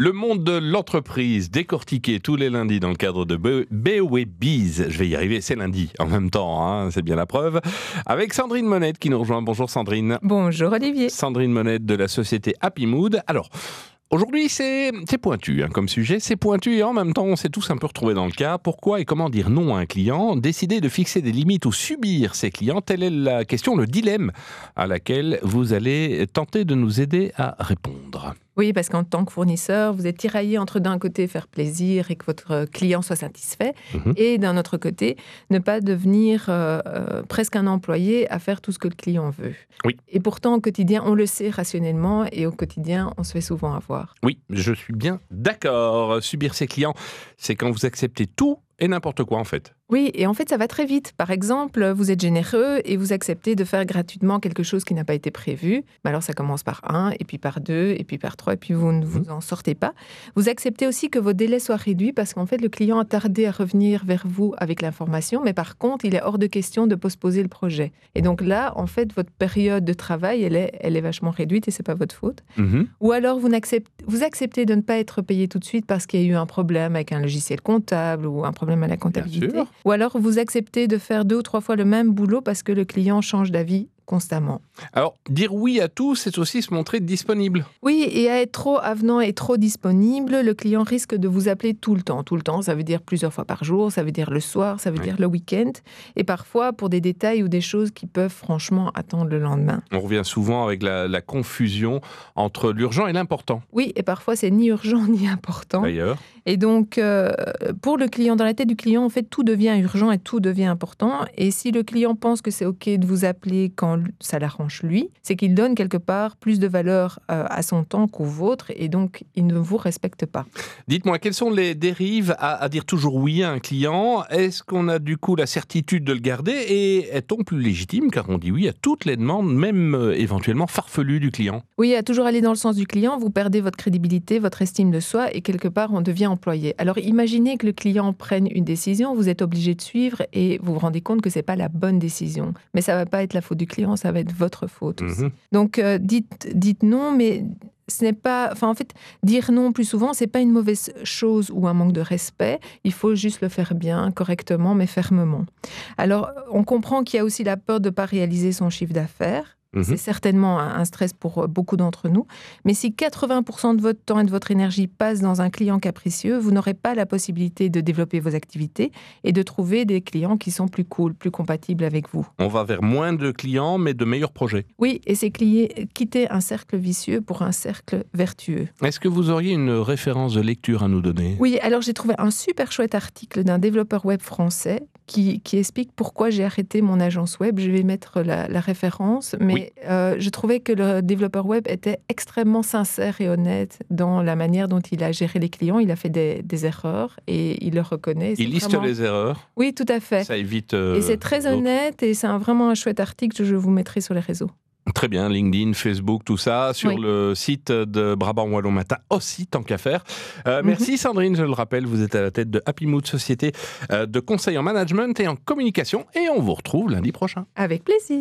Le monde de l'entreprise décortiqué tous les lundis dans le cadre de BOE Biz. Je vais y arriver, c'est lundi en même temps, hein, c'est bien la preuve. Avec Sandrine Monette qui nous rejoint. Bonjour Sandrine. Bonjour Olivier. Sandrine Monette de la société Happy Mood. Alors, Aujourd'hui, c'est pointu hein, comme sujet, c'est pointu et en même temps, on s'est tous un peu retrouvés dans le cas. Pourquoi et comment dire non à un client? Décider de fixer des limites ou subir ses clients? Telle est la question, le dilemme à laquelle vous allez tenter de nous aider à répondre. Oui, parce qu'en tant que fournisseur, vous êtes tiraillé entre d'un côté faire plaisir et que votre client soit satisfait, mhm. et d'un autre côté, ne pas devenir euh, euh, presque un employé à faire tout ce que le client veut. Oui. Et pourtant, au quotidien, on le sait rationnellement, et au quotidien, on se fait souvent avoir. Oui, je suis bien d'accord. Subir ses clients, c'est quand vous acceptez tout et n'importe quoi en fait. Oui, et en fait, ça va très vite. Par exemple, vous êtes généreux et vous acceptez de faire gratuitement quelque chose qui n'a pas été prévu. Mais alors, ça commence par un, et puis par deux, et puis par trois, et puis vous ne vous mmh. en sortez pas. Vous acceptez aussi que vos délais soient réduits parce qu'en fait, le client a tardé à revenir vers vous avec l'information, mais par contre, il est hors de question de postposer le projet. Et donc là, en fait, votre période de travail, elle est, elle est vachement réduite et c'est pas votre faute. Mmh. Ou alors, vous, vous acceptez de ne pas être payé tout de suite parce qu'il y a eu un problème avec un logiciel comptable ou un problème à la comptabilité. Ou alors vous acceptez de faire deux ou trois fois le même boulot parce que le client change d'avis constamment. Alors, dire oui à tout, c'est aussi se montrer disponible. Oui, et à être trop avenant et trop disponible, le client risque de vous appeler tout le temps. Tout le temps, ça veut dire plusieurs fois par jour, ça veut dire le soir, ça veut dire le week-end, et parfois pour des détails ou des choses qui peuvent franchement attendre le lendemain. On revient souvent avec la, confusion entre l'urgent et l'important. Oui, et parfois c'est ni urgent ni important. D'ailleurs. Et donc, euh, pour le client, dans la tête du client, en fait, tout devient urgent et tout devient important. Et si le client pense que c'est OK de vous appeler quand ça l'arrange lui, c'est qu'il donne quelque part plus de valeur euh, à son temps qu'au vôtre et donc il ne vous respecte pas. Dites-moi, quelles sont les dérives à, dire toujours oui à un client? Est-ce qu'on a du coup la certitude de le garder et est-on plus légitime car on dit oui à toutes les demandes, même euh, éventuellement farfelues du client? Oui, à toujours aller dans le sens du client, vous perdez votre crédibilité, votre estime de soi et quelque part on devient employé. Alors imaginez que le client prenne une décision, vous êtes obligé de suivre et vous vous rendez compte que c'est pas la bonne décision. Mais ça va pas être la faute du client, ça va être votre faute aussi. Mhm. Donc, euh, dites, dites non, mais ce n'est pas, enfin en fait, dire non plus souvent, c'est pas une mauvaise chose ou un manque de respect. Il faut juste le faire bien, correctement, mais fermement. Alors, on comprend qu'il y a aussi la peur de ne pas réaliser son chiffre d'affaires. Mhm. C'est certainement un stress pour euh, beaucoup d'entre nous. Mais si 80% de votre temps et de votre énergie passe dans un client capricieux, vous n'aurez pas la possibilité de développer vos activités et de trouver des clients qui sont plus cool, plus compatibles avec vous. On va vers moins de clients, mais de meilleurs projets. Oui, et c'est quitter un cercle vicieux pour un cercle vertueux. Est-ce que vous auriez une référence de lecture à nous donner? Oui, alors j'ai trouvé un super chouette article d'un développeur web français qui, explique pourquoi j'ai arrêté mon agence web. Je vais mettre la, référence, mais euh, je trouvais que le développeur web était extrêmement sincère et honnête dans la manière dont il a géré les clients. Il a fait des, erreurs et il le reconnaît. Il liste les erreurs Oui, tout à fait. Ça évite. Euh, et c'est très honnête et c'est vraiment un chouette article que je vous mettrai sur les réseaux. Très bien, LinkedIn, Facebook, tout ça, sur le site de Brabant Wallon Matin aussi, tant qu'à faire. Euh, mhm. Merci Sandrine, je le rappelle, vous êtes à la tête de Happy Mood, société euh, de conseil en management et en communication, et on vous retrouve lundi prochain. Avec plaisir.